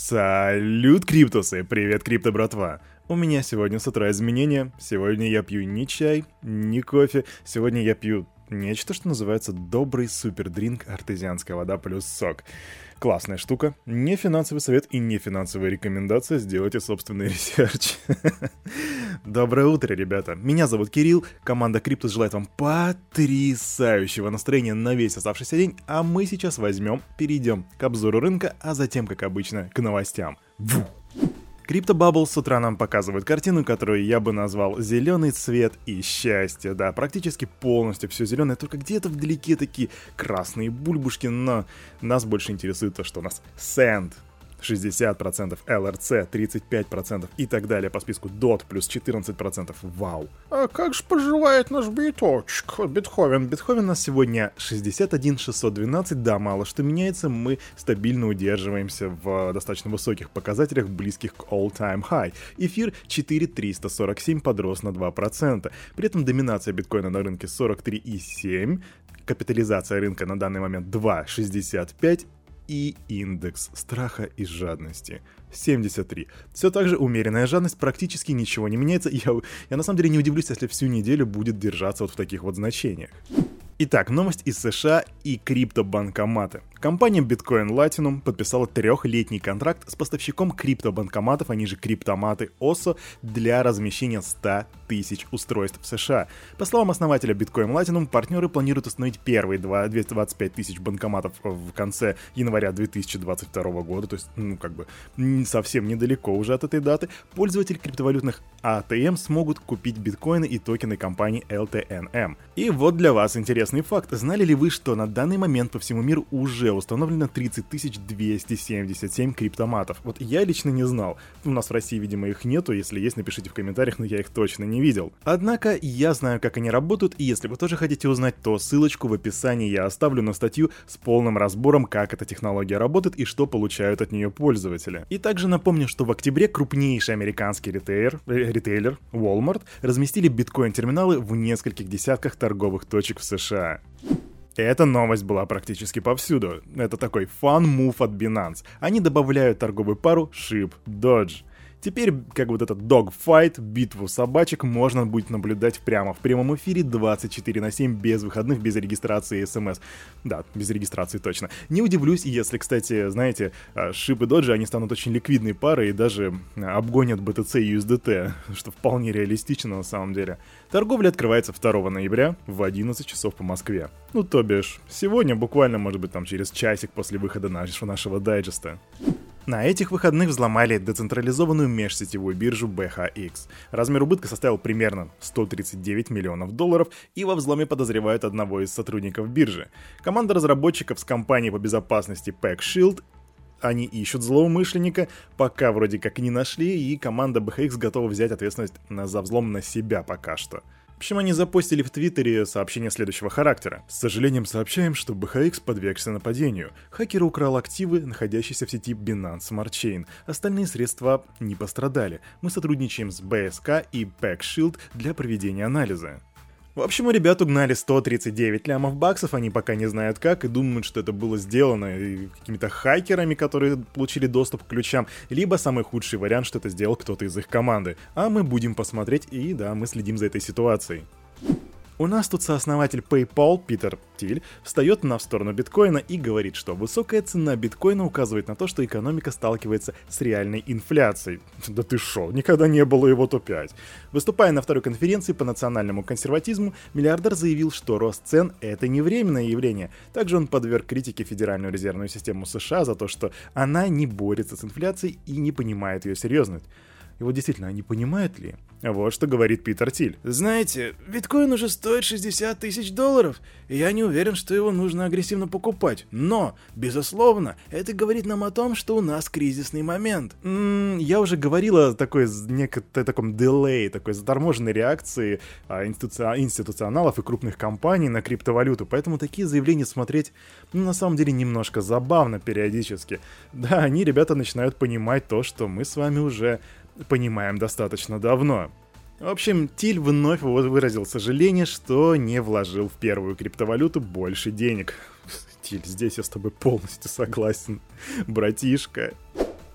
Салют, криптусы! Привет, крипто, братва! У меня сегодня с утра изменения. Сегодня я пью не чай, не кофе. Сегодня я пью нечто, что называется добрый супердринк артезианская вода плюс сок. Классная штука. Не финансовый совет и не финансовая рекомендация. Сделайте собственный research. Доброе утро, ребята. Меня зовут Кирилл. Команда Криптус желает вам потрясающего настроения на весь оставшийся день. А мы сейчас возьмем, перейдем к обзору рынка, а затем, как обычно, к новостям. Ву! Криптобабл с утра нам показывает картину, которую я бы назвал «Зеленый цвет и счастье». Да, практически полностью все зеленое, только где-то вдалеке такие красные бульбушки, но нас больше интересует то, что у нас сэнд, 60%, LRC 35% и так далее по списку DOT плюс 14%. Вау. А как же поживает наш биточек, Бетховен? Бетховен у нас сегодня 61 612, да, мало что меняется, мы стабильно удерживаемся в достаточно высоких показателях, близких к all-time high. Эфир 4347 подрос на 2%. При этом доминация биткоина на рынке 43,7, капитализация рынка на данный момент 2,65 и индекс страха и жадности 73. Все так же умеренная жадность, практически ничего не меняется. Я, я на самом деле не удивлюсь, если всю неделю будет держаться вот в таких вот значениях. Итак, новость из США и криптобанкоматы. Компания Bitcoin Platinum подписала трехлетний контракт с поставщиком криптобанкоматов, они же криптоматы OSO, для размещения 100 тысяч устройств в США. По словам основателя Bitcoin Platinum, партнеры планируют установить первые 225 тысяч банкоматов в конце января 2022 года, то есть, ну, как бы, совсем недалеко уже от этой даты. Пользователи криптовалютных ATM смогут купить биткоины и токены компании LTNM. И вот для вас интересный факт. Знали ли вы, что на данный момент по всему миру уже уже установлено 30 277 криптоматов. Вот я лично не знал. У нас в России, видимо, их нету. Если есть, напишите в комментариях, но я их точно не видел. Однако, я знаю, как они работают, и если вы тоже хотите узнать, то ссылочку в описании я оставлю на статью с полным разбором, как эта технология работает и что получают от нее пользователи. И также напомню, что в октябре крупнейший американский ритейлер, э, ритейлер Walmart разместили биткоин-терминалы в нескольких десятках торговых точек в США. Эта новость была практически повсюду. Это такой fun move от Binance. Они добавляют торговую пару SHIB Doge. Теперь, как вот этот dogfight, битву собачек, можно будет наблюдать прямо в прямом эфире 24 на 7, без выходных, без регистрации смс. Да, без регистрации точно. Не удивлюсь, если, кстати, знаете, шип и доджи, они станут очень ликвидной парой и даже обгонят BTC и USDT, что вполне реалистично на самом деле. Торговля открывается 2 ноября в 11 часов по Москве. Ну, то бишь, сегодня буквально, может быть, там через часик после выхода нашего дайджеста. На этих выходных взломали децентрализованную межсетевую биржу BHX. Размер убытка составил примерно 139 миллионов долларов, и во взломе подозревают одного из сотрудников биржи. Команда разработчиков с компанией по безопасности PackShield они ищут злоумышленника, пока вроде как не нашли, и команда BHX готова взять ответственность за взлом на себя пока что. В общем, они запостили в Твиттере сообщение следующего характера. С сожалением сообщаем, что BHX подвергся нападению. Хакер украл активы, находящиеся в сети Binance Smart Chain. Остальные средства не пострадали. Мы сотрудничаем с BSK и PackShield для проведения анализа. В общем, у ребят угнали 139 лямов баксов, они пока не знают как и думают, что это было сделано какими-то хакерами, которые получили доступ к ключам, либо самый худший вариант, что это сделал кто-то из их команды. А мы будем посмотреть и да, мы следим за этой ситуацией. У нас тут сооснователь PayPal Питер Тиль встает на сторону биткоина и говорит, что высокая цена биткоина указывает на то, что экономика сталкивается с реальной инфляцией. Да ты шо, никогда не было его топ-5. Выступая на второй конференции по национальному консерватизму, миллиардер заявил, что рост цен — это не временное явление. Также он подверг критике Федеральную резервную систему США за то, что она не борется с инфляцией и не понимает ее серьезность. И вот действительно, они понимают ли? Вот что говорит Питер Тиль. Знаете, биткоин уже стоит 60 тысяч долларов, и я не уверен, что его нужно агрессивно покупать. Но, безусловно, это говорит нам о том, что у нас кризисный момент. М-м, я уже говорил о такой, некоторой таком дилей, такой заторможенной реакции а, институци- институционалов и крупных компаний на криптовалюту, поэтому такие заявления смотреть, ну, на самом деле, немножко забавно периодически. Да, они, ребята, начинают понимать то, что мы с вами уже понимаем достаточно давно. В общем, Тиль вновь выразил сожаление, что не вложил в первую криптовалюту больше денег. Тиль, здесь я с тобой полностью согласен, братишка.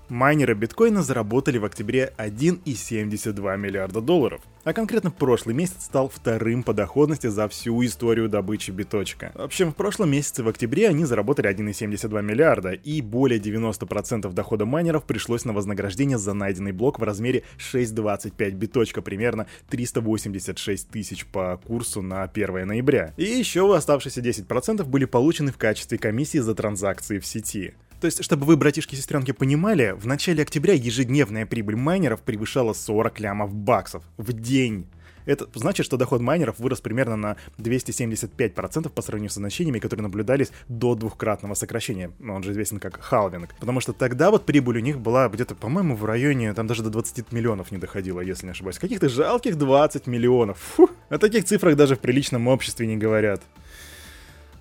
Майнеры биткоина заработали в октябре 1,72 миллиарда долларов, а конкретно прошлый месяц стал вторым по доходности за всю историю добычи биточка. В общем, в прошлом месяце в октябре они заработали 1,72 миллиарда, и более 90% дохода майнеров пришлось на вознаграждение за найденный блок в размере 6,25 биточка, примерно 386 тысяч по курсу на 1 ноября. И еще оставшиеся 10% были получены в качестве комиссии за транзакции в сети. То есть, чтобы вы, братишки и сестренки, понимали, в начале октября ежедневная прибыль майнеров превышала 40 лямов баксов в день. Это значит, что доход майнеров вырос примерно на 275% по сравнению с значениями, которые наблюдались до двухкратного сокращения. Он же известен как халвинг. Потому что тогда вот прибыль у них была где-то, по-моему, в районе, там даже до 20 миллионов не доходило, если не ошибаюсь. Каких-то жалких 20 миллионов. Фу, о таких цифрах даже в приличном обществе не говорят.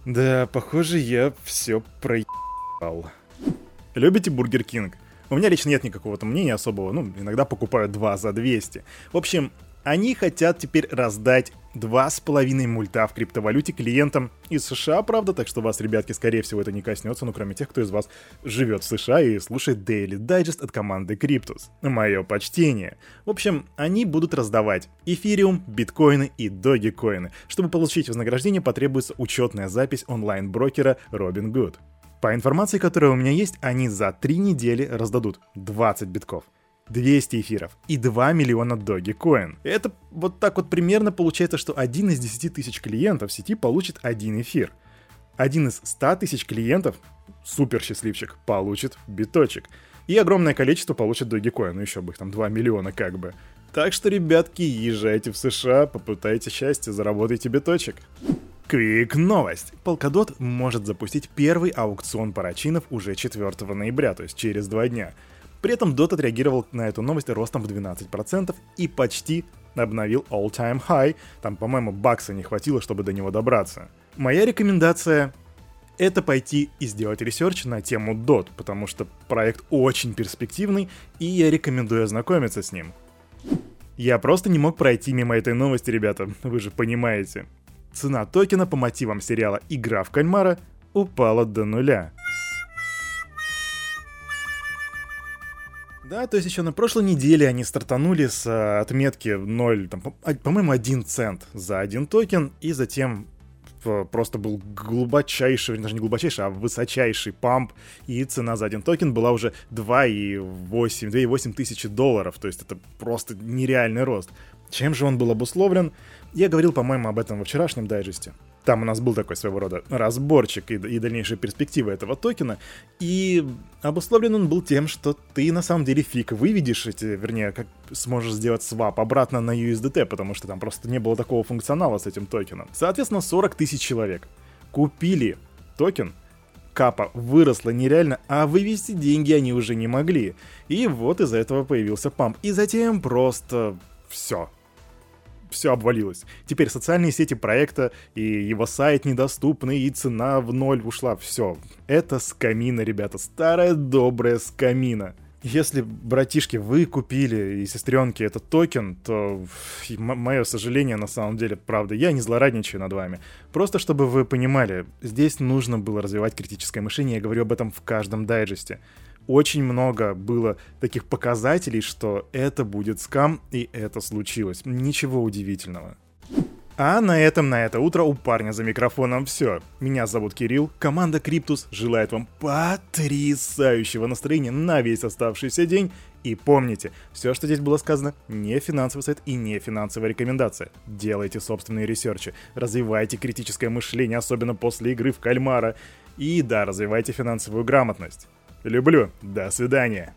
Да, похоже, я все проебал. Любите Burger King? У меня лично нет никакого-то мнения особого, ну, иногда покупаю два за 200. В общем, они хотят теперь раздать два с половиной мульта в криптовалюте клиентам из США, правда, так что вас, ребятки, скорее всего, это не коснется, ну, кроме тех, кто из вас живет в США и слушает Daily Digest от команды Cryptus. Мое почтение. В общем, они будут раздавать эфириум, биткоины и догикоины. Чтобы получить вознаграждение, потребуется учетная запись онлайн-брокера Robinhood. По информации, которая у меня есть, они за 3 недели раздадут 20 битков. 200 эфиров и 2 миллиона Dogecoin. Это вот так вот примерно получается, что один из 10 тысяч клиентов сети получит один эфир. Один из 100 тысяч клиентов, супер счастливчик, получит биточек. И огромное количество получит Dogecoin, ну еще бы их там 2 миллиона как бы. Так что, ребятки, езжайте в США, попытайте счастье, заработайте биточек. Квик новость. Polkadot может запустить первый аукцион парачейнов уже 4 ноября, то есть через два дня. При этом DOT отреагировал на эту новость ростом в 12% и почти обновил all-time high. Там, по-моему, бакса не хватило, чтобы до него добраться. Моя рекомендация это пойти и сделать research на тему DOT, потому что проект очень перспективный, и я рекомендую ознакомиться с ним. Я просто не мог пройти мимо этой новости, ребята, вы же понимаете цена токена по мотивам сериала «Игра в кальмара» упала до нуля. Да, то есть еще на прошлой неделе они стартанули с а, отметки 0, там, а, по-моему, 1 цент за один токен, и затем просто был глубочайший, даже не глубочайший, а высочайший pump, и цена за один токен была уже 2,8, 2,8 тысячи долларов, то есть это просто нереальный рост. Чем же он был обусловлен? Я говорил, по-моему, об этом во вчерашнем дайджесте. Там у нас был такой своего рода разборчик и, и дальнейшие перспективы этого токена. И обусловлен он был тем, что ты на самом деле фиг выведешь эти, вернее, как сможешь сделать swap обратно на USDT, потому что там просто не было такого функционала с этим токеном. Соответственно, 40 тысяч человек купили токен, капа выросла нереально, а вывести деньги они уже не могли. И вот из-за этого появился памп. И затем просто все все обвалилось. Теперь социальные сети проекта и его сайт недоступны, и цена в ноль ушла. Все. Это скамина, ребята. Старая добрая скамина. Если, братишки, вы купили и сестренки этот токен, то мое сожаление на самом деле, правда, я не злорадничаю над вами. Просто чтобы вы понимали, здесь нужно было развивать критическое мышление, я говорю об этом в каждом дайджесте очень много было таких показателей, что это будет скам, и это случилось. Ничего удивительного. А на этом на это утро у парня за микрофоном все. Меня зовут Кирилл, команда Криптус желает вам потрясающего настроения на весь оставшийся день. И помните, все, что здесь было сказано, не финансовый совет и не финансовая рекомендация. Делайте собственные research и, развивайте критическое мышление, особенно после игры в кальмара. И да, развивайте финансовую грамотность. Люблю. До свидания.